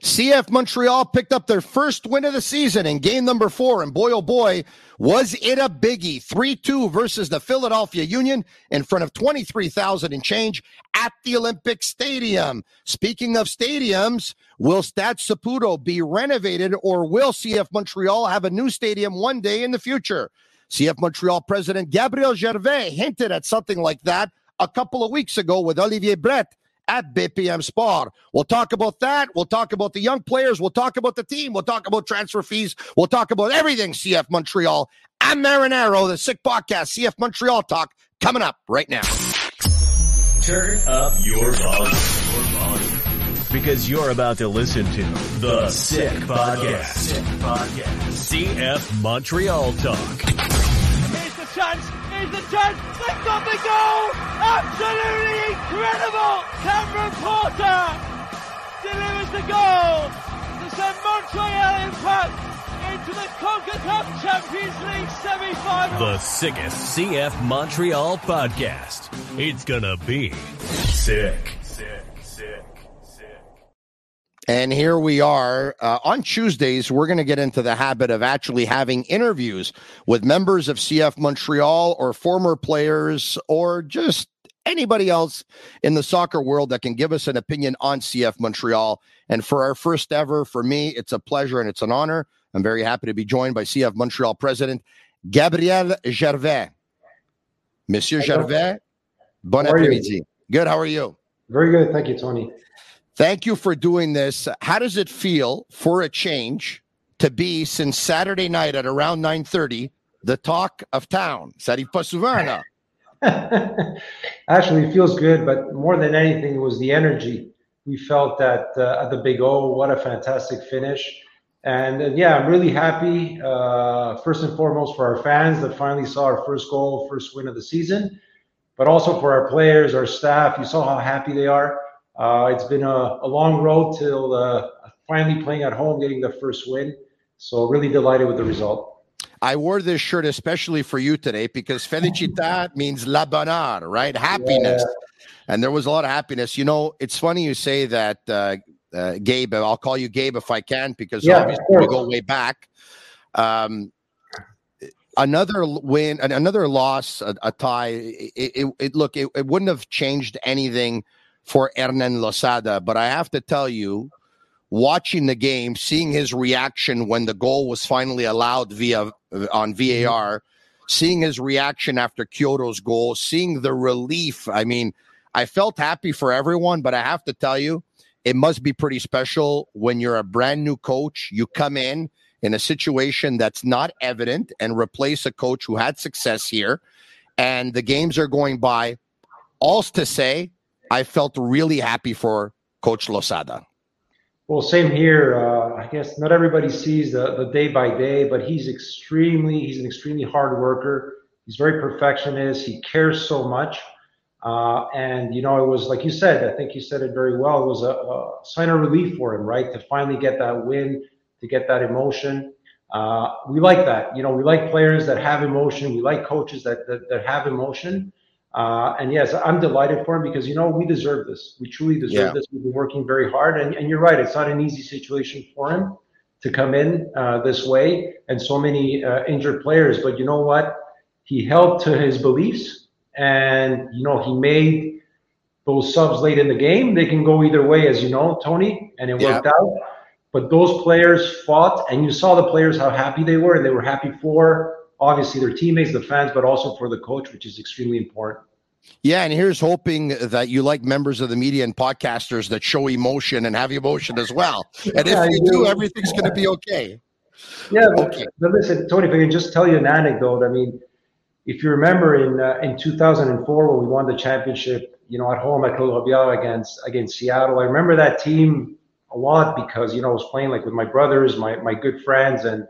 CF Montreal picked up their first win of the season in game number four, and boy, oh boy, was it a biggie. 3 2 versus the Philadelphia Union in front of 23,000 and change at the Olympic Stadium. Speaking of stadiums, will Stade Saputo be renovated, or will CF Montreal have a new stadium one day in the future? CF Montreal President Gabriel Gervais hinted at something like that a couple of weeks ago with Olivier Brett at BPM Sport. We'll talk about that. We'll talk about the young players. We'll talk about the team. We'll talk about transfer fees. We'll talk about everything CF Montreal. I'm Marinaro, the Sick Podcast, CF Montreal Talk, coming up right now. Turn up your volume. Because you're about to listen to The Sick Podcast. Sick Podcast. CF Montreal Talk. Here's the chance. Here's the chance. They've got the goal. Absolutely incredible. Cameron Porter delivers the goal to send Montreal Impact into the CONCACAF Champions League semi-final. The sickest CF Montreal podcast. It's gonna be sick. And here we are. Uh, on Tuesdays, we're going to get into the habit of actually having interviews with members of CF Montreal or former players or just anybody else in the soccer world that can give us an opinion on CF Montreal. And for our first ever, for me, it's a pleasure and it's an honor. I'm very happy to be joined by CF Montreal president Gabriel Gervais. Monsieur Gervais, bon après-midi. Good. How are you? Very good. Thank you, Tony. Thank you for doing this. How does it feel for a change to be since Saturday night at around 9:30 the talk of town? Ça arrive pas souvent. Actually, it feels good, but more than anything, it was the energy. We felt that uh, at the Big O, what a fantastic finish. And uh, yeah, I'm really happy, uh, first and foremost, for our fans that finally saw our first goal, first win of the season, but also for our players, our staff. You saw how happy they are. Uh, it's been a, a long road till uh, finally playing at home, getting the first win. So, really delighted with the result. I wore this shirt especially for you today because felicita means la bonheur, right? Happiness. And there was a lot of happiness. You know, it's funny you say that, uh, uh, Gabe. I'll call you Gabe if I can because Yeah, obviously we go way back. Um, another win, another loss, a, a tie. It, it, it look, it, it wouldn't have changed anything for Hernan Losada, but I have to tell you, watching the game, seeing his reaction when the goal was finally allowed via on VAR, seeing his reaction after Quioto's goal, seeing the relief. I mean, I felt happy for everyone, but I have to tell you, it must be pretty special when you're a brand new coach. You come in in a situation that's not evident and replace a coach who had success here, and the games are going by. All's to say, I felt really happy for Coach Losada. Well, same here. Uh, I guess not everybody sees the, the day by day, but he's extremely, he's an extremely hard worker. He's very perfectionist. He cares so much. Uh, and, you know, it was like you said, I think you said it very well. It was a, a sign of relief for him, right? To finally get that win, to get that emotion. Uh, we like that. You know, we like players that have emotion. We like coaches that, that, that have emotion. Uh, and yes, I'm delighted for him because you know we deserve this. We truly deserve Yeah. this. We've been working very hard, and, and you're right. It's not an easy situation for him to come in uh, this way, and so many uh, injured players. But you know what? He held to his beliefs, and you know he made those subs late in the game. They can go either way, as you know, Tony, and it Yeah. worked out. But those players fought, and you saw the players how happy they were, and they were happy for obviously their teammates, the fans, but also for the coach, which is extremely important. Yeah, and here's hoping that you like members of the media and podcasters that show emotion and have emotion as well. And Yeah, if you do, everything's going to be okay. Yeah, Okay. but listen, Tony, if I can just tell you an anecdote. I mean, if you remember in uh, in 2004 when we won the championship, you know, at home at Robillard against against Seattle, I remember that team a lot because you know I was playing like with my brothers, my my good friends, and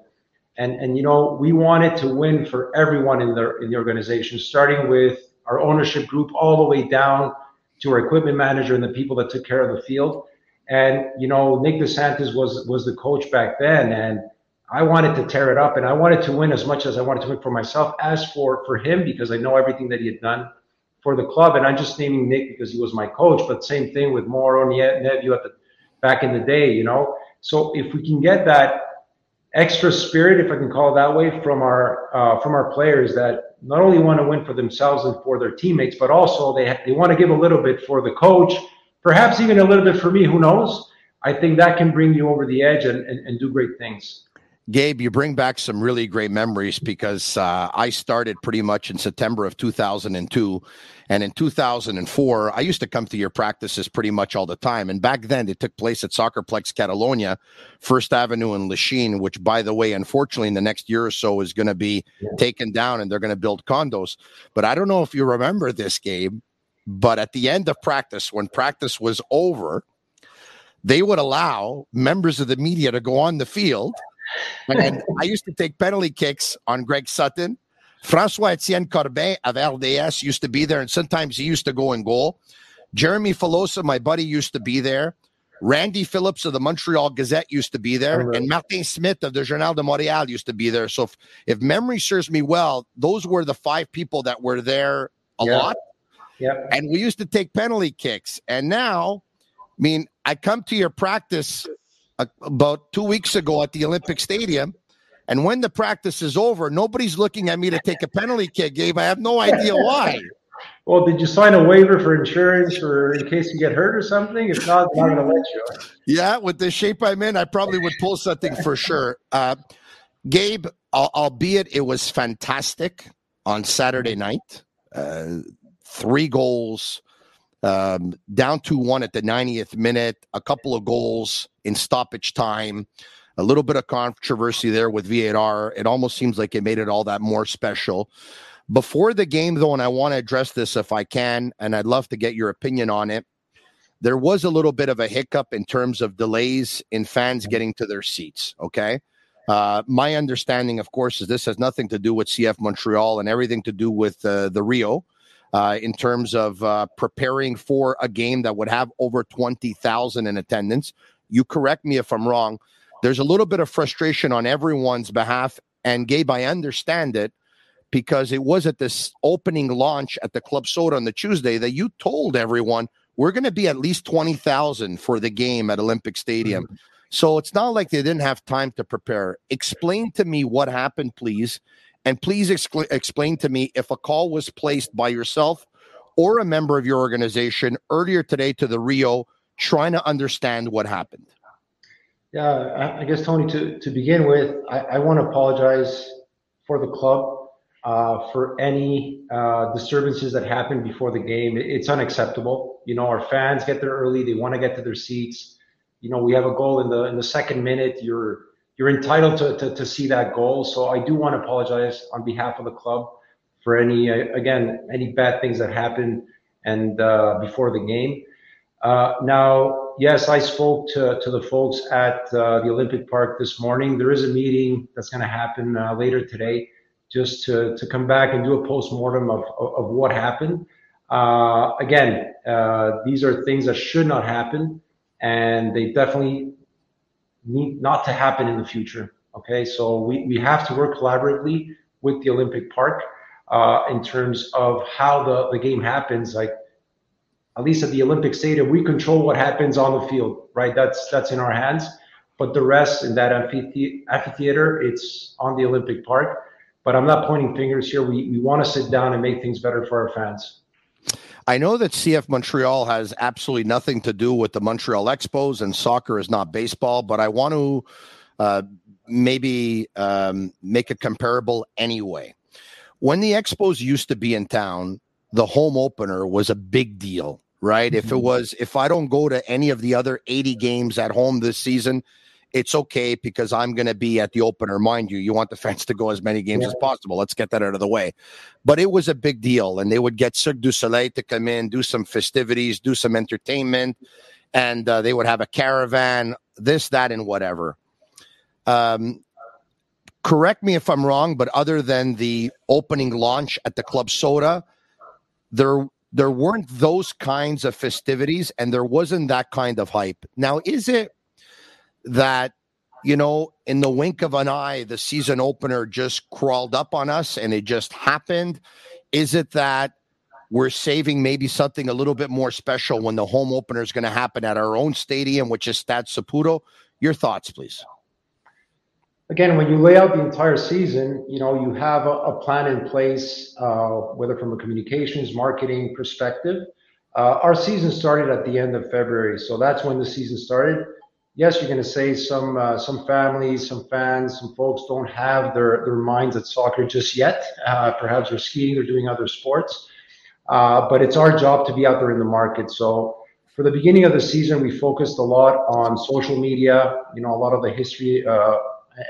and and you know we wanted to win for everyone in the in the organization, starting with our ownership group all the way down to our equipment manager and the people that took care of the field. And you know, Nick DeSantis was was the coach back then, and I wanted to tear it up, and I wanted to win as much as I wanted to win for myself as for for him because I know everything that he had done for the club. And I'm just naming Nick because he was my coach, but same thing with Mauro Neves at the back in the day, you know. So if we can get that extra spirit, if I can call it that way, from our uh, from our players that not only want to win for themselves and for their teammates, but also they they want to give a little bit for the coach, perhaps even a little bit for me. Who knows? I think that can bring you over the edge and, and, and do great things. Gabe, you bring back some really great memories because uh, I started pretty much in September of 2002. And in 2004, I used to come to your practices pretty much all the time. And back then, it took place at Soccerplex Catalogna, First Avenue in Lachine, which, by the way, unfortunately, in the next year or so is going to be yeah. taken down and they're going to build condos. But I don't know if you remember this, Gabe, but at the end of practice, when practice was over, they would allow members of the media to go on the field – and I used to take penalty kicks on Greg Sutton. Francois Etienne Corbin of RDS used to be there, and sometimes he used to go in goal. Jeremy Filosa, my buddy, used to be there. Randy Phillips of the Montreal Gazette used to be there, and Martin Smith of the Journal de Montréal used to be there. So, if, if memory serves me well, those were the five people that were there a yeah. lot. Yeah. And we used to take penalty kicks. And now, I mean, I come to your practice about two weeks ago at the Olympic Stadium. And when the practice is over, nobody's looking at me to take a penalty kick, Gabe. I have no idea why. Well, did you sign a waiver for insurance for in case you get hurt or something? If not, I'm not going to let you. Yeah, with the shape I'm in, I probably would pull something for sure. Uh, Gabe, albeit it was fantastic on Saturday night, uh, three goals, um, down to one at the 90th minute, a couple of goals in stoppage time, a little bit of controversy there with VAR. It almost seems like it made it all that more special. Before the game, though, and I want to address this if I can, and I'd love to get your opinion on it. There was a little bit of a hiccup in terms of delays in fans getting to their seats. Okay. Uh, my understanding, of course, is this has nothing to do with CF Montreal and everything to do with uh, the Rio uh, in terms of uh, preparing for a game that would have over 20,000 in attendance. You correct me if I'm wrong. There's a little bit of frustration on everyone's behalf. And Gabe, I understand it because it was at this opening launch at the Club Soda on the Tuesday that you told everyone we're going to be at least 20,000 for the game at Olympic Stadium. Mm-hmm. So it's not like they didn't have time to prepare. Explain to me what happened, please, and please explain to me if a call was placed by yourself or a member of your organization earlier today to the Rio trying to understand what happened. Yeah, I guess, Tony, to, to begin with, I, I want to apologize for the club uh, for any uh, disturbances that happened before the game. It's unacceptable. You know, our fans get there early, they want to get to their seats. You know, we have a goal in the in the second minute. You're you're entitled to, to, to see that goal. So I do want to apologize on behalf of the club for any, uh, again, any bad things that happened and uh, before the game. Uh, now, yes, I spoke to, to the folks at uh, the Olympic Park this morning. There is a meeting that's going to happen uh, later today just to, to come back and do a post-mortem of, of, of what happened. Uh, again, these are things that should not happen, and they definitely need not to happen in the future. Okay, so we, we have to work collaboratively with the Olympic Park uh, in terms of how the, the game happens. Like at least at the Olympic Stadium, we control what happens on the field, right? That's that's in our hands. But the rest in that amphitheater, it's on the Olympic Park. But I'm not pointing fingers here. We, we want to sit down and make things better for our fans. I know that CF Montreal has absolutely nothing to do with the Montreal Expos, and soccer is not baseball. But I want to uh, maybe um, make it comparable anyway. When the Expos used to be in town, the home opener was a big deal, right? Mm-hmm. If it mm-hmm. was, if I don't go to any of the other 80 games at home this season, it's okay because I'm going to be at the opener. Mind you, you want the fans to go as many games yeah. as possible. Let's get that out of the way. But it was a big deal, and they would get Cirque du Soleil to come in, do some festivities, do some entertainment, and uh, they would have a caravan, this, that, and whatever. Um, correct me if I'm wrong, but other than the opening launch at the Club Soda, there there weren't those kinds of festivities and there wasn't that kind of hype. Now, is it that you know, in the wink of an eye, the season opener just crawled up on us and it just happened? Is it that we're saving maybe something a little bit more special when the home opener is going to happen at our own stadium, which is Stade Saputo? Your thoughts, please again, when you lay out the entire season, you know, you have a, a plan in place, uh, whether from a communications, marketing perspective. Uh, our season started at the end of February, so that's when the season started. Yes, you're going to say some uh, some families, some fans, some folks don't have their their minds at soccer just yet. Uh, perhaps they're skiing, they're doing other sports, uh, but it's our job to be out there in the market. So for the beginning of the season, we focused a lot on social media. You know, a lot of the history uh,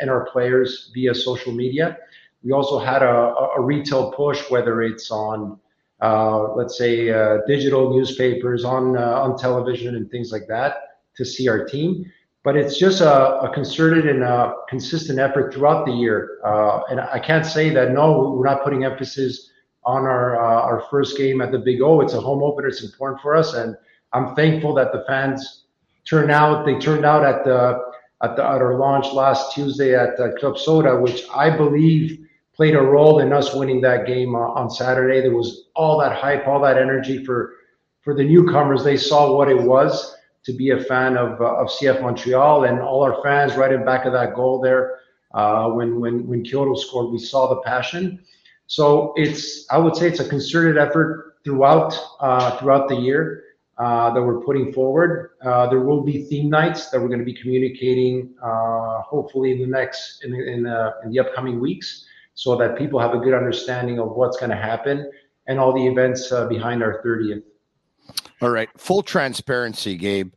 and our players via social media. We also had a, a retail push, whether it's on, uh, let's say, uh, digital newspapers, on on television, and things like that, to see our team. But it's just a, a concerted and a consistent effort throughout the year. Uh, and I can't say that no, we're not putting emphasis on our uh, our first game at the Big O. It's a home opener. It's important for us, and I'm thankful that the fans turned out. They turned out at the at, the, at our launch last Tuesday at uh, Club Soda, which I believe played a role in us winning that game uh, on Saturday. There was all that hype, all that energy for for the newcomers. They saw what it was to be a fan of uh, of CF Montreal, and all our fans right in back of that goal there. Uh, when when when Quioto scored, we saw the passion. So it's I would say it's a concerted effort throughout uh, throughout the year. Uh, that we're putting forward. Uh, there will be theme nights that we're going to be communicating, uh, hopefully in the next in in, in, the upcoming weeks, so that people have a good understanding of what's going to happen and all the events behind our 30th. All right, full transparency, Gabe.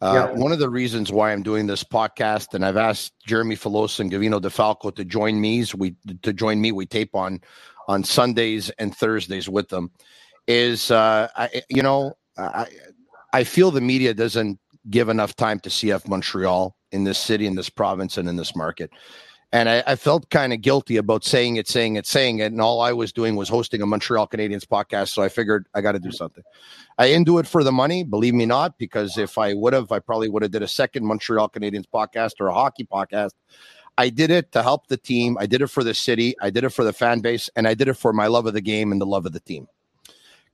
Yeah. One of the reasons why I'm doing this podcast, and I've asked Jeremy Filosa and Gavino DeFalco to join me. We to join me. We tape on on Sundays and Thursdays with them. Is uh, I, you know I I feel the media doesn't give enough time to CF Montreal in this city, in this province, and in this market. And I, I felt kind of guilty about saying it, saying it, saying it. And all I was doing was hosting a Montreal Canadiens podcast. So I figured I got to do something. I didn't do it for the money, believe me not, because if I would have, I probably would have did a second Montreal Canadiens podcast or a hockey podcast. I did it to help the team. I did it for the city. I did it for the fan base, and I did it for my love of the game and the love of the team.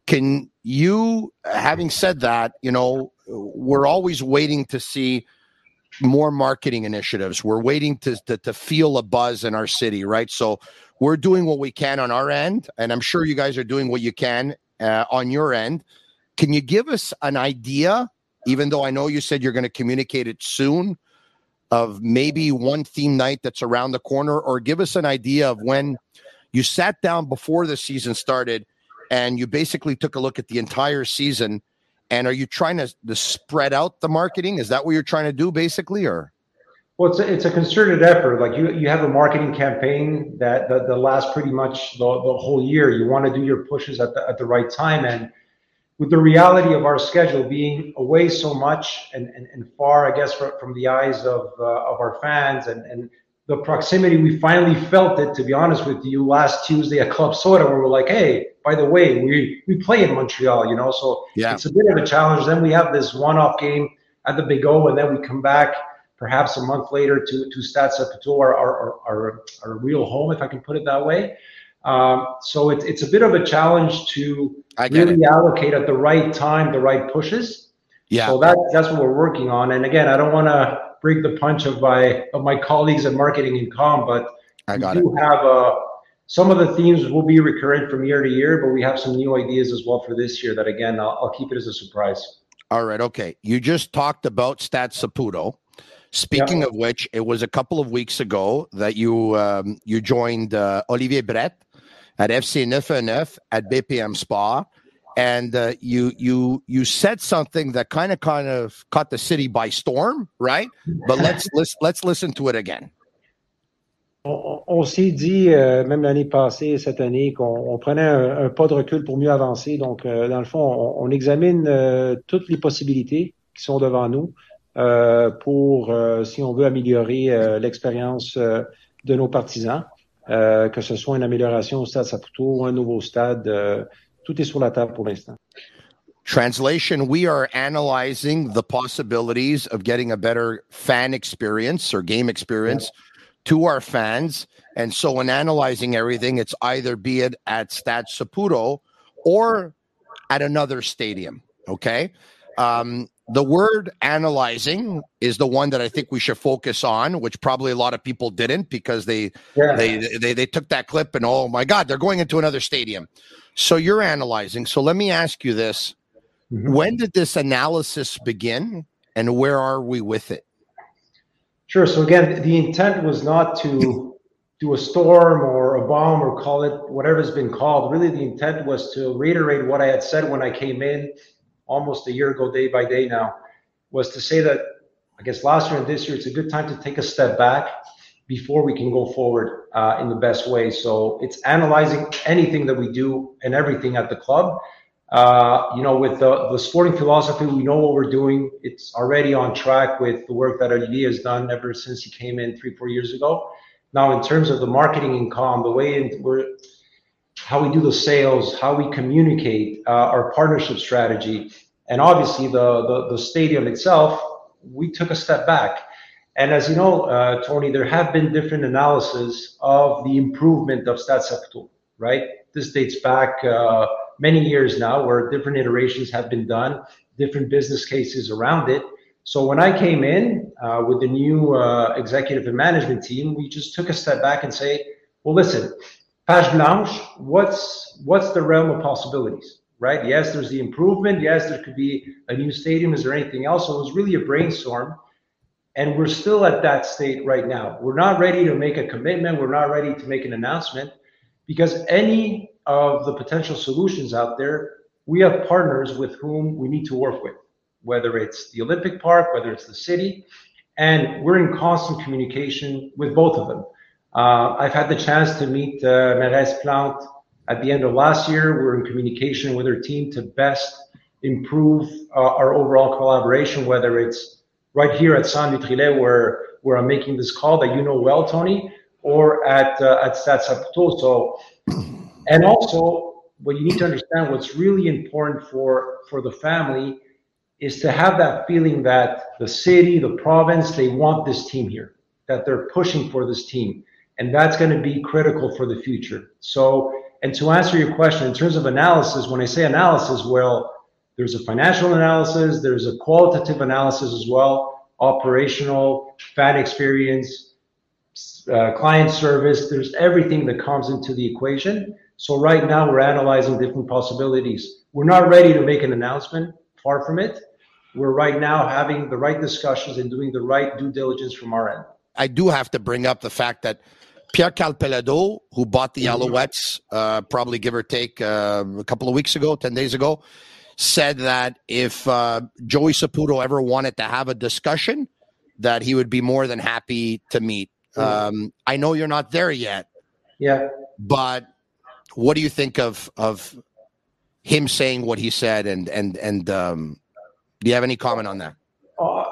Can you, having said that, you know, we're always waiting to see more marketing initiatives. We're waiting to, to, to feel a buzz in our city, right? So we're doing what we can on our end, and I'm sure you guys are doing what you can uh, on your end. Can you give us an idea, even though I know you said you're going to communicate it soon, of maybe one theme night that's around the corner, or give us an idea of when you sat down before the season started and you basically took a look at the entire season and are you trying to, to spread out the marketing? Is that what you're trying to do basically or? Well it's a, it's a concerted effort. Like you you have a marketing campaign that that, that lasts pretty much the, the whole year. You want to do your pushes at the, at the right time. And with the reality of our schedule being away so much and, and, and far, I guess, from, the eyes of, uh, of our fans and, and the proximity, we finally felt it, to be honest with you, last Tuesday at Club Soda, where we're like, hey, by the way, we, we play in Montreal, you know, so yeah. it's a bit of a challenge. Then we have this one off game at the Big O, and then we come back perhaps a month later to, to Stade Saputo, our, our, our, our, real home, if I can put it that way. Um, so it, it's a bit of a challenge to really it. allocate at the right time the right pushes. Yeah. So that, that's what we're working on. And again, I don't want to break the punch of my of my colleagues in marketing and com, but I got we do it. have uh, some of the themes will be recurrent from year to year, but we have some new ideas as well for this year. That again, I'll, I'll keep it as a surprise. All right, okay. You just talked about Stade Saputo. Speaking yeah. of which, it was a couple of weeks ago that you um, you joined uh, Olivier Brett at FC 99 at BPM Sport, and uh, you you you said something that kind of kind of caught the city by storm, right? But let's let's let's listen to it again. On, on s'est dit, euh, même l'année passée, cette année, qu'on prenait un, un, pas de recul pour mieux avancer. Donc, euh, dans le fond, on, on examine euh, toutes les possibilités qui sont devant nous pour, si on veut, améliorer l'expérience de nos partisans, que ce soit une amélioration au stade Saputo ou un nouveau stade. Tout est sur la table pour l'instant. Translation We are analyzing the possibilities of getting a better fan experience or game experience to our fans. And so, in analyzing everything, it's either be it at Stade Saputo or at another stadium. Okay. Um, the word analyzing is the one that I think we should focus on, which probably a lot of people didn't because they yeah. they, they they took that clip and oh my god, they're going into another stadium. So you're analyzing. So let me ask you this. Mm-hmm. When did this analysis begin and where are we with it? Sure. So again, the intent was not to do a storm or a bomb or call it whatever's been called. Really, the intent was to reiterate what I had said when I came in almost a year ago, day by day now, was to say that I guess last year and this year, it's a good time to take a step back before we can go forward uh, in the best way. So it's analyzing anything that we do and everything at the club. Uh, you know, with the, the sporting philosophy, we know what we're doing. It's already on track with the work that Olivier has done ever since he came in three, four years ago. Now, in terms of the marketing and com, the way in, we're how we do the sales, how we communicate, uh, our partnership strategy, and obviously the, the, the stadium itself. We took a step back, and as you know, uh, Tony, there have been different analyses of the improvement of Stade Saputo. Right, this dates back uh, many years now, where different iterations have been done, different business cases around it. So when I came in uh, with the new uh, executive and management team, we just took a step back and say, well, listen, page blanche, what's what's the realm of possibilities, right? Yes, there's the improvement. Yes, there could be a new stadium. Is there anything else? So it was really a brainstorm. And we're still at that state right now. We're not ready to make a commitment. We're not ready to make an announcement because any of the potential solutions out there, we have partners with whom we need to work with, whether it's the Olympic Park, whether it's the city. And we're in constant communication with both of them. Uh, I've had the chance to meet uh, Plante at the end of last year. We're in communication with her team to best improve uh, our overall collaboration, whether it's right here at Centre Nutrilait, where where I'm making this call that you know well, Tony, or at uh, at Stade Saputo. So, and also what you need to understand, what's really important for for the family is to have that feeling that the city, the province, they want this team here, that they're pushing for this team and that's going to be critical for the future. So, and to answer your question in terms of analysis, when I say analysis, well, there's a financial analysis, there's a qualitative analysis as well, operational, fan experience, uh, client service. There's everything that comes into the equation. So right now we're analyzing different possibilities. We're not ready to make an announcement. Far from it. We're right now having the right discussions and doing the right due diligence from our end. I do have to bring up the fact that Pierre Karl Péladeau, who bought the mm-hmm. Alouettes, uh, probably give or take uh, a couple of weeks ago, 10 days ago, said that if uh, Joey Saputo ever wanted to have a discussion, that he would be more than happy to meet. Mm-hmm. Um, I know you're not there yet. Yeah. But what do you think of of him saying what he said and and and um, do you have any comment on that?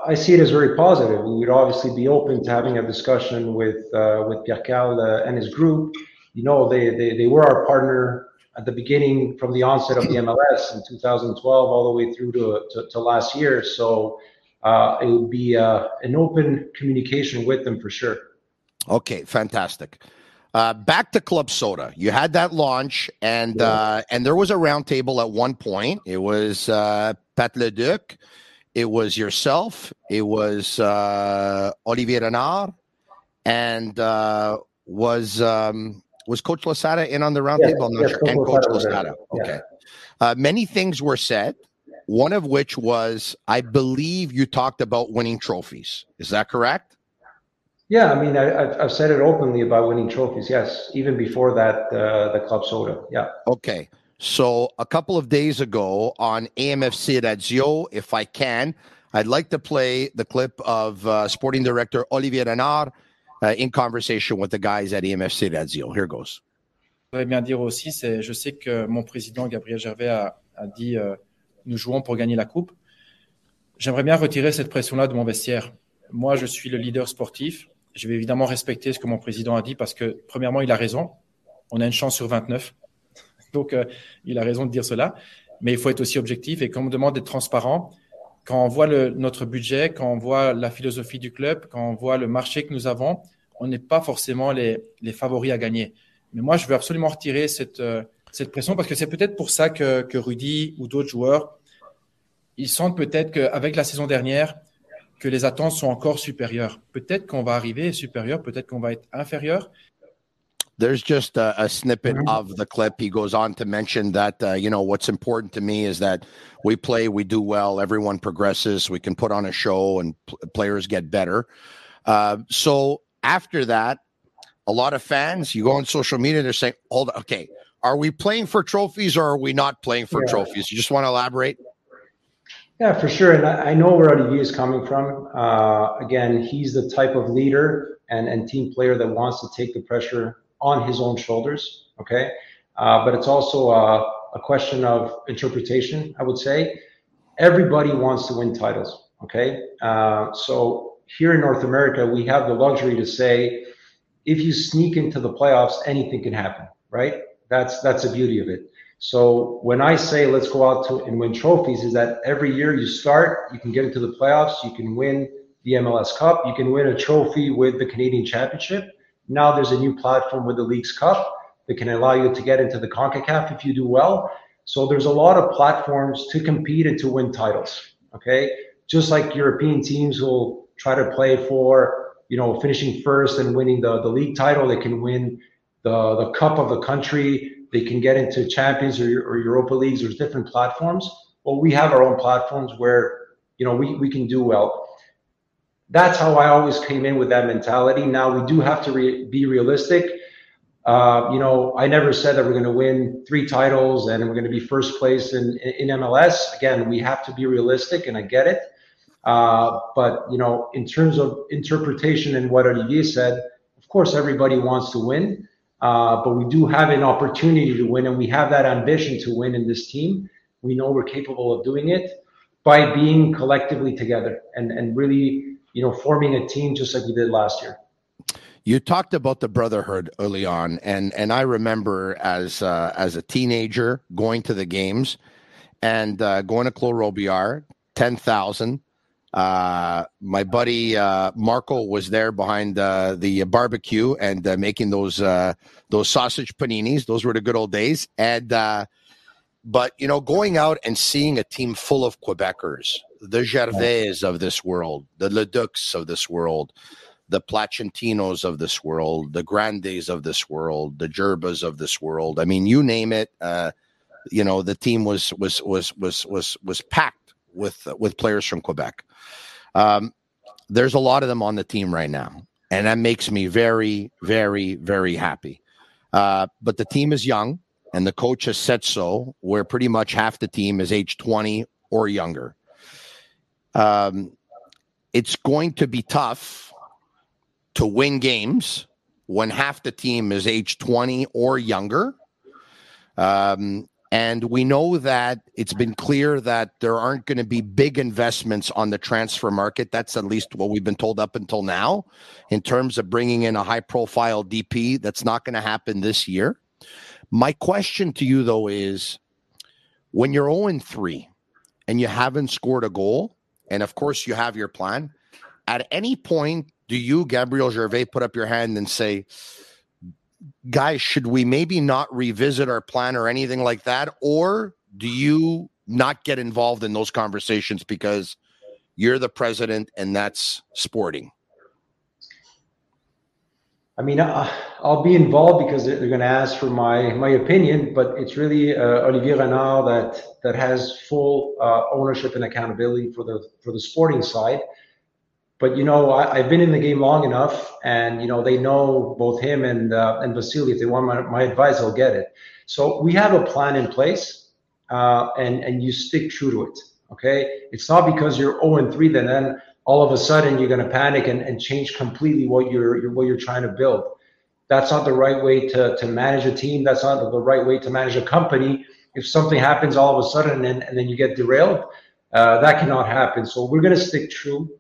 I see it as very positive. We would obviously be open to having a discussion with uh, with Pierre Karl uh, and his group. You know, they, they they were our partner at the beginning from the onset of the MLS in 2012 all the way through to to, to last year. So uh, it would be uh, an open communication with them for sure. Okay, fantastic. Uh, back to Club Soda. You had that launch, and yeah. uh, and there was a roundtable at one point. It was uh, Pat Leduc, it was yourself, it was uh, Olivier Renard, and uh, was um, was Coach Losada in on the roundtable? Yes, sure. And Coach Losada. Okay. Uh, many things were said. One of which was, I believe you talked about winning trophies. Is that correct? Yeah, I mean, I, have said it openly about winning trophies. Yes, even before that, uh, the club soda. Yeah. Okay. So a couple of days ago on AMFC Radio, if I can, I'd like to play the clip of uh, sporting director Olivier Renard uh, in conversation with the guys at AMFC Radio. Here goes. Je voudrais bien dire aussi, c'est, je sais que mon président Gabriel Gervais a, a dit euh, nous jouons pour gagner la coupe. J'aimerais bien retirer cette pression-là de mon vestiaire. Moi, je suis le leader sportif. Je vais évidemment respecter ce que mon président a dit parce que, premièrement, il a raison. On a une chance sur 29. Donc, euh, il a raison de dire cela. Mais il faut être aussi objectif et quand on demande d'être transparent, quand on voit le, notre budget, quand on voit la philosophie du club, quand on voit le marché que nous avons, on n'est pas forcément les, les, favoris à gagner. Mais moi, je veux absolument retirer cette, euh, cette pression parce que c'est peut-être pour ça que, que Rudy ou d'autres joueurs, ils sentent peut-être qu'avec la saison dernière, que les attentes sont encore supérieures. Peut-être qu'on va arriver supérieur, peut-être qu'on va être inférieur, there's just a, a snippet mm-hmm. of the clip. He goes on to mention that, uh, you know, what's important to me is that we play, we do well, everyone progresses, we can put on a show, and pl- players get better. Uh, so after that, a lot of fans, you go on social media, they're saying, hold on, okay, are we playing for trophies or are we not playing for yeah. trophies? You just want to elaborate? Yeah, for sure. And I, I know where Olivier is coming from. Uh, again, he's the type of leader and, and team player that wants to take the pressure on his own shoulders. Okay. Uh, but it's also a, a, question of interpretation, I would say. Everybody wants to win titles. Okay. Uh, so here in North America, we have the luxury to say, if you sneak into the playoffs, anything can happen, right? That's that's the beauty of it. So when I say let's go out to and win trophies, is that every year you start, you can get into the playoffs, you can win the MLS Cup, you can win a trophy with the Canadian Championship, now there's a new platform with the Leagues Cup that can allow you to get into the CONCACAF if you do well. So there's a lot of platforms to compete and to win titles. Okay. Just like European teams will try to play for, you know, finishing first and winning the, the league title, they can win the, the cup of the country. They can get into champions or, or Europa leagues. There's different platforms. Well, we have our own platforms where, you know, we, we can do well that's how I always came in with that mentality. Now we do have to re- be realistic. Uh, you know, I never said that we're going to win three titles and we're going to be first place in, in MLS. Again, we have to be realistic, and I get it. Uh, but you know, in terms of interpretation and what Olivier said, of course, everybody wants to win, uh, but we do have an opportunity to win, and we have that ambition to win in this team. We know we're capable of doing it by being collectively together and and really you know, forming a team just like we did last year. You talked about the brotherhood early on, and and I remember as uh, as a teenager going to the games and uh, going to Claude Robillard, ten thousand. Uh, my buddy uh, Marco was there behind uh, the barbecue and uh, making those uh, those sausage paninis. Those were the good old days. And but you know, going out and seeing a team full of Quebecers, the Gervais of this world, the Leducs of this world, the Placentinos of this world, the Grandes of this world, the Gerbas of this world. I mean, you name it. Uh, you know, the team was was was was was was packed with with players from Quebec. Um, there's a lot of them on the team right now, and that makes me very, very, very happy. Uh, but the team is young, and the coach has said so. Where pretty much half the team is age 20 or younger. Um, it's going to be tough to win games when half the team is age 20 or younger. Um, and we know that it's been clear that there aren't going to be big investments on the transfer market. That's at least what we've been told up until now in terms of bringing in a high profile DP. That's not going to happen this year. My question to you, though, is when you're 0 3 and you haven't scored a goal, and of course you have your plan. At any point, do you, Gabriel Gervais, put up your hand and say, guys, should we maybe not revisit our plan or anything like that? Or do you not get involved in those conversations because you're the president and that's sporting? I mean, uh, I'll be involved because they're going to ask for my my opinion, but it's really uh, Olivier Renard that that has full uh, ownership and accountability for the for the sporting side. but you know, I, have been in the game long enough, and you know, they know both him and uh, and Vassili. If they want my, my advice, they'll get it. So we have a plan in place, uh, and and you stick true to it. Okay, it's not because you're 0 and 3 then then all of a sudden you're going to panic and, and change completely what you're you're what you're trying to build. That's not the right way to to manage a team. That's not the right way to manage a company. If something happens all of a sudden and, and then you get derailed, uh, that cannot happen. So we're going to stick true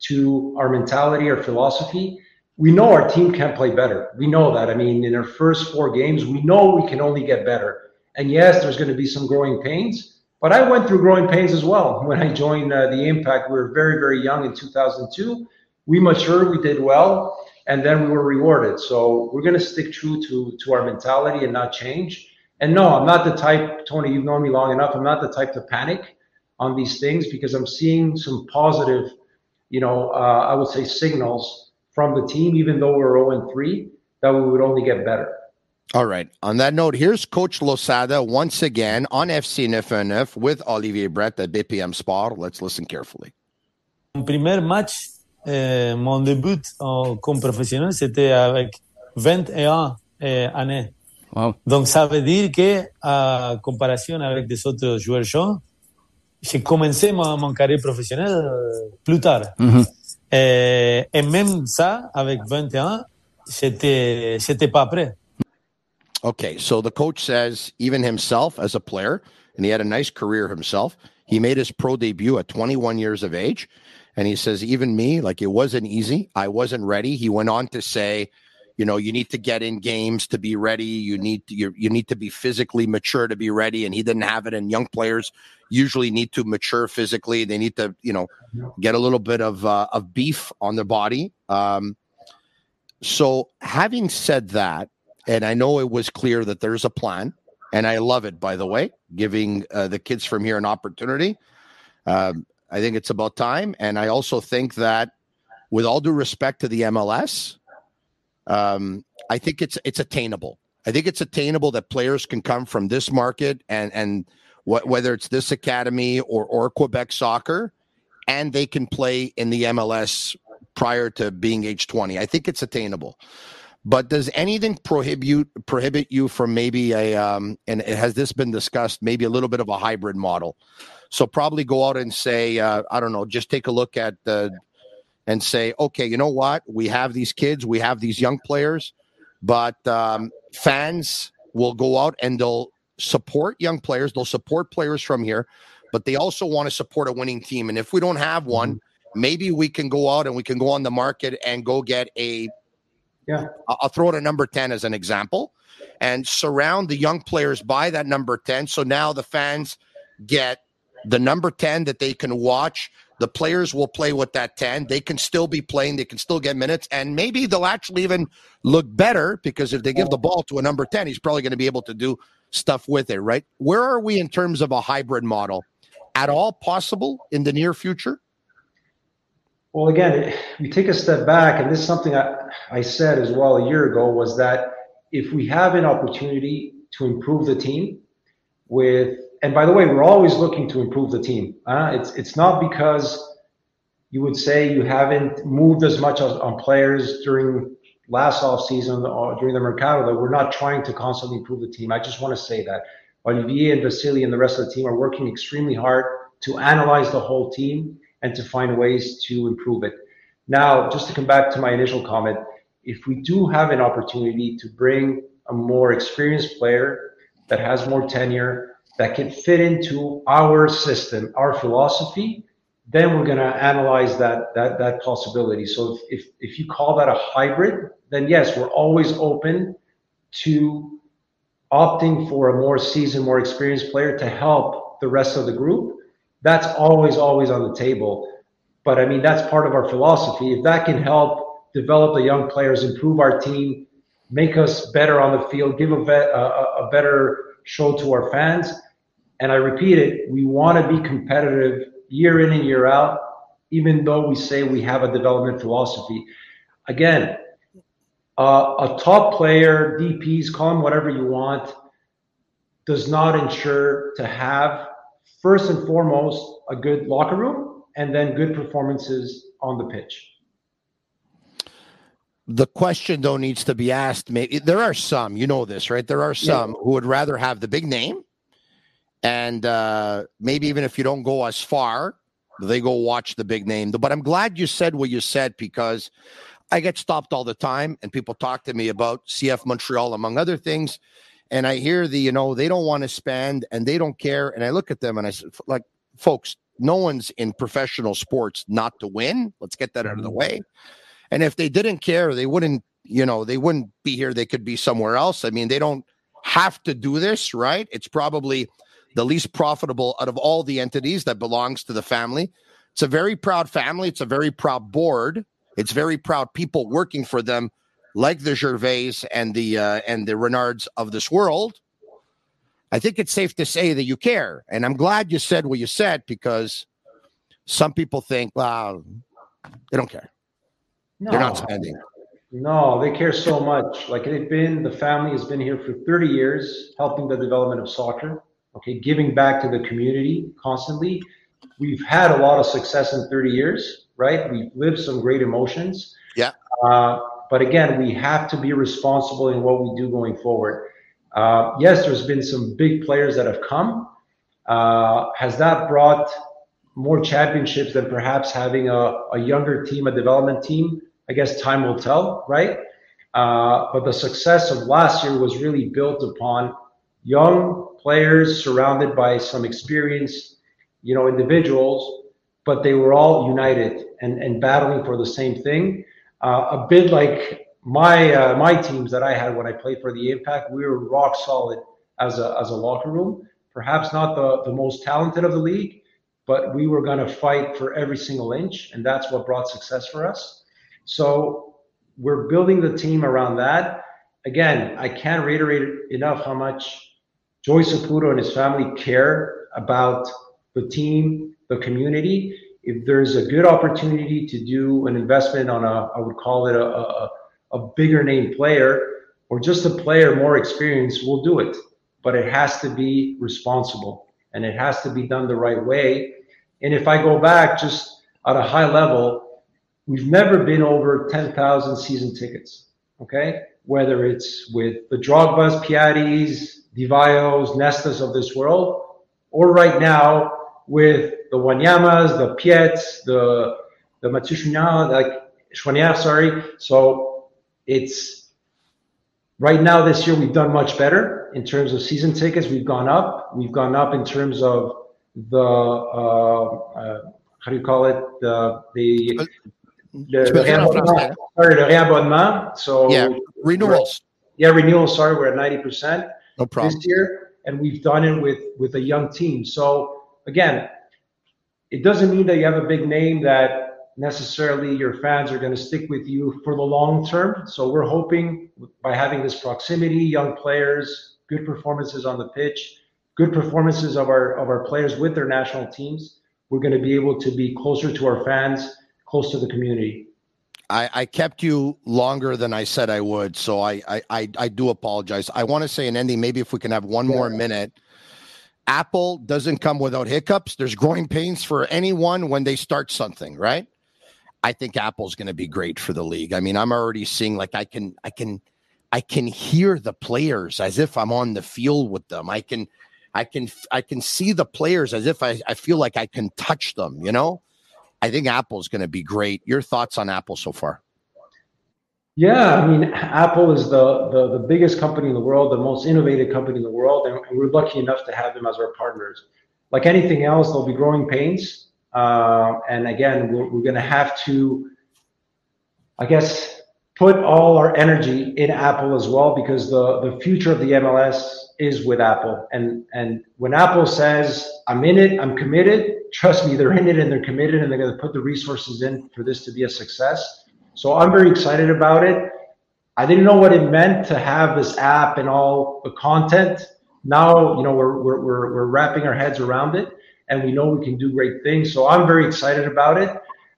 to our mentality, our philosophy. We know our team can play better. We know that. I mean, in our first four games, we know we can only get better. And yes, there's going to be some growing pains, but I went through growing pains as well when I joined uh, the Impact. We were very, very young in 2002. We matured, we did well, and then we were rewarded. So we're going to stick true to to our mentality and not change. And no, I'm not the type, Tony. You've known me long enough. I'm not the type to panic on these things because I'm seeing some positive you know, uh, I would say signals from the team, even though we're 0 and 3, that we would only get better. All right. On that note, here's Coach Losada once again on FC 919 with Olivier Brett at BPM Sport. Let's listen carefully. Mon premier match, euh, mon début en, comme professionnel, c'était avec 21 euh, années. Wow. Donc, ça veut dire que, à comparaison avec des autres joueurs jeunes, j'ai commencé mon, mon, carrière professionnelle euh, plus tard. Mm-hmm. et, et, même ça, avec 21, j'étais, j'étais pas prêt. Okay, so the coach says even himself as a player, and he had a nice career himself. He made his pro debut at 21 years of age. And he says, even me, like it wasn't easy. I wasn't ready. He went on to say, you know, you need to get in games to be ready. You need to, you, you need to be physically mature to be ready. And he didn't have it. And young players usually need to mature physically. They need to, you know, get a little bit of uh, of beef on their body. Um, so, having said that, and I know it was clear that there's a plan, and I love it. By the way, giving uh, the kids from here an opportunity. Um, I think it's about time, and I also think that, with all due respect to the MLS, um, I think it's it's attainable. I think it's attainable that players can come from this market and and wh- whether it's this academy or or Quebec soccer, and they can play in the MLS prior to being age 20. I think it's attainable. But does anything prohibit prohibit you from maybe a um, and has this been discussed? Maybe a little bit of a hybrid model. So probably go out and say, uh, I don't know, just take a look at the and say, okay, you know what? We have these kids, we have these young players, but um, fans will go out and they'll support young players, they'll support players from here, but they also want to support a winning team. And if we don't have one, mm-hmm. maybe we can go out and we can go on the market and go get a yeah. I'll throw it a number 10 as an example and surround the young players by that number 10. So now the fans get the number 10 that they can watch the players will play with that 10. They can still be playing, they can still get minutes, and maybe they'll actually even look better because if they give the ball to a number 10, he's probably going to be able to do stuff with it, right? Where are we in terms of a hybrid model? At all possible in the near future? Well, again, we take a step back, and this is something I, I said as well a year ago was that if we have an opportunity to improve the team with and by the way, we're always looking to improve the team. Uh, it's it's not because you would say you haven't moved as much on, on players during last off season or during the mercato that we're not trying to constantly improve the team. I just want to say that Olivier and Vassili and the rest of the team are working extremely hard to analyze the whole team and to find ways to improve it. Now, just to come back to my initial comment, if we do have an opportunity to bring a more experienced player that has more tenure that can fit into our system, our philosophy, then we're going to analyze that that that possibility. So if, if if you call that a hybrid, then yes, we're always open to opting for a more seasoned, more experienced player to help the rest of the group. That's always always on the table. But I mean, that's part of our philosophy. If that can help develop the young players, improve our team, make us better on the field, give a, vet, a, a better show to our fans, and I repeat it, we want to be competitive year in and year out, even though we say we have a development philosophy. Again, uh, a top player, DPs, call them whatever you want, does not ensure to have, first and foremost, a good locker room and then good performances on the pitch. The question though needs to be asked. Maybe there are some, you know this, right? There are some yeah. who would rather have the big name, and uh, maybe even if you don't go as far, they go watch the big name. But I'm glad you said what you said because I get stopped all the time, and people talk to me about CF Montreal among other things, and I hear the you know they don't want to spend and they don't care, and I look at them and I said like, folks, no one's in professional sports not to win. Let's get that out of the mm-hmm. way. And if they didn't care, they wouldn't, you know, they wouldn't be here. They could be somewhere else. I mean, they don't have to do this, right? It's probably the least profitable out of all the entities that belongs to the family. It's a very proud family. It's a very proud board. It's very proud people working for them, like the Gervais and the uh, and the Renards of this world. I think it's safe to say that you care, and I'm glad you said what you said because some people think, well, they don't care. No. They're not spending. No, they care so much. Like they've been, the family has been here for 30 years, helping the development of soccer. Okay, giving back to the community constantly. We've had a lot of success in 30 years, right? We've lived some great emotions. Yeah. Uh, but again, we have to be responsible in what we do going forward. Uh, yes, there's been some big players that have come. Uh, has that brought more championships than perhaps having a, a younger team, a development team? I guess time will tell, right? Uh, but the success of last year was really built upon young players surrounded by some experienced, you know, individuals, but they were all united and, and battling for the same thing. Uh, a bit like my uh, my teams that I had when I played for the Impact, we were rock solid as a as a locker room. Perhaps not the the most talented of the league, but we were going to fight for every single inch, and that's what brought success for us. So we're building the team around that. Again, I can't reiterate enough how much Joey Saputo and his family care about the team, the community. If there's a good opportunity to do an investment on a, I would call it a, a, a bigger name player or just a player more experienced, we'll do it. But it has to be responsible and it has to be done the right way. And if I go back just at a high level, We've never been over 10,000 season tickets, okay? Whether it's with the Drogbas, Piattis, Di Vaios, Nestas of this world, or right now with the Wanyamas, the Piettes, the the Matushuna, like Choinière, sorry. So it's right now this year we've done much better in terms of season tickets. We've gone up. We've gone up in terms of the uh, uh, how do you call it the the le, le réabonnement. Sorry, le réabonnement. So yeah, renewals. Yeah, renewals. Sorry, we're at ninety percent. No problem. This year, and we've done it with with a young team. So again, it doesn't mean that you have a big name that necessarily your fans are going to stick with you for the long term. So we're hoping by having this proximity, young players, good performances on the pitch, good performances of our of our players with their national teams, we're going to be able to be closer to our fans close to the community. I, I, kept you longer than I said I would, so I I, I, I do apologize. I want to say an ending. Maybe if we can have one yeah. more minute. Apple doesn't come without hiccups. There's growing pains for anyone when they start something, right? I think Apple's going to be great for the league. I mean, I'm already seeing like I can I can I can hear the players as if I'm on the field with them. I can I can I can see the players as if I, I feel like I can touch them, you know? I think Apple's going to be great. Your thoughts on Apple so far? Yeah, I mean, Apple is the, the, the biggest company in the world, the most innovative company in the world, and we're lucky enough to have them as our partners. Like anything else, there'll be growing pains, uh, and again, we're, we're going to have to, I guess, put all our energy in Apple as well because the the future of the MLS is with Apple. And and when Apple says I'm in it, I'm committed, trust me, they're in it and they're committed and they're going to put the resources in for this to be a success. So I'm very excited about it. I didn't know what it meant to have this app and all the content. Now, you know, we're, we're, we're, we're wrapping our heads around it and we know we can do great things. So I'm very excited about it.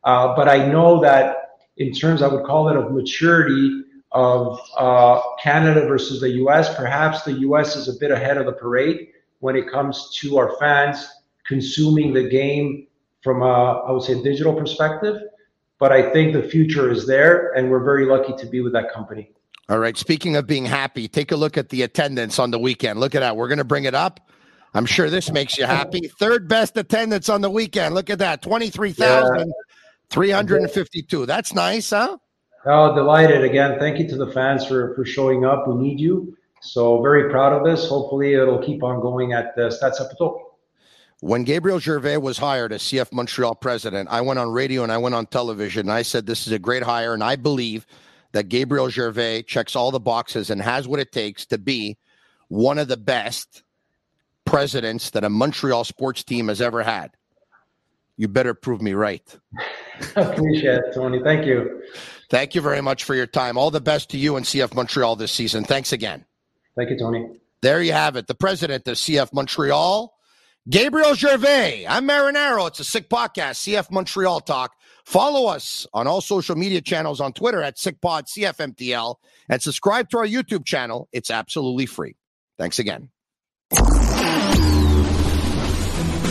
Uh, but I know that in terms, I would call it of maturity of uh, Canada versus the US, perhaps the US is a bit ahead of the parade when it comes to our fans consuming the game from a, I would say, digital perspective. But I think the future is there, and we're very lucky to be with that company. All right. Speaking of being happy, take a look at the attendance on the weekend. Look at that. We're going to bring it up. I'm sure this makes you happy. Third best attendance on the weekend. Look at that 23,352. That's nice, huh? Oh, delighted again. Thank you to the fans for, for showing up. We need you. So, very proud of this. Hopefully, it'll keep on going at uh, the Stade Saputo. When Gabriel Gervais was hired as CF Montreal president, I went on radio and I went on television and I said this is a great hire and I believe that Gabriel Gervais checks all the boxes and has what it takes to be one of the best presidents that a Montreal sports team has ever had. You better prove me right. I Appreciate it, Tony. Thank you. Thank you very much for your time. All the best to you and CF Montreal this season. Thanks again. Thank you, Tony. There you have it. The president of CF Montreal Gabriel Gervais. I'm Marinaro. It's a sick podcast, CF Montreal Talk. Follow us on all social media channels on Twitter at SickPod CFMTL and subscribe to our YouTube channel. It's absolutely free. Thanks again.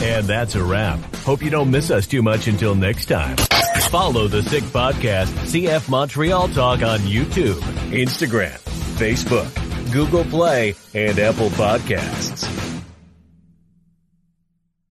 And that's a wrap. Hope you don't miss us too much until next time. Follow the Sick Podcast, CF Montreal Talk on YouTube, Instagram, Facebook, Google Play, and Apple Podcasts.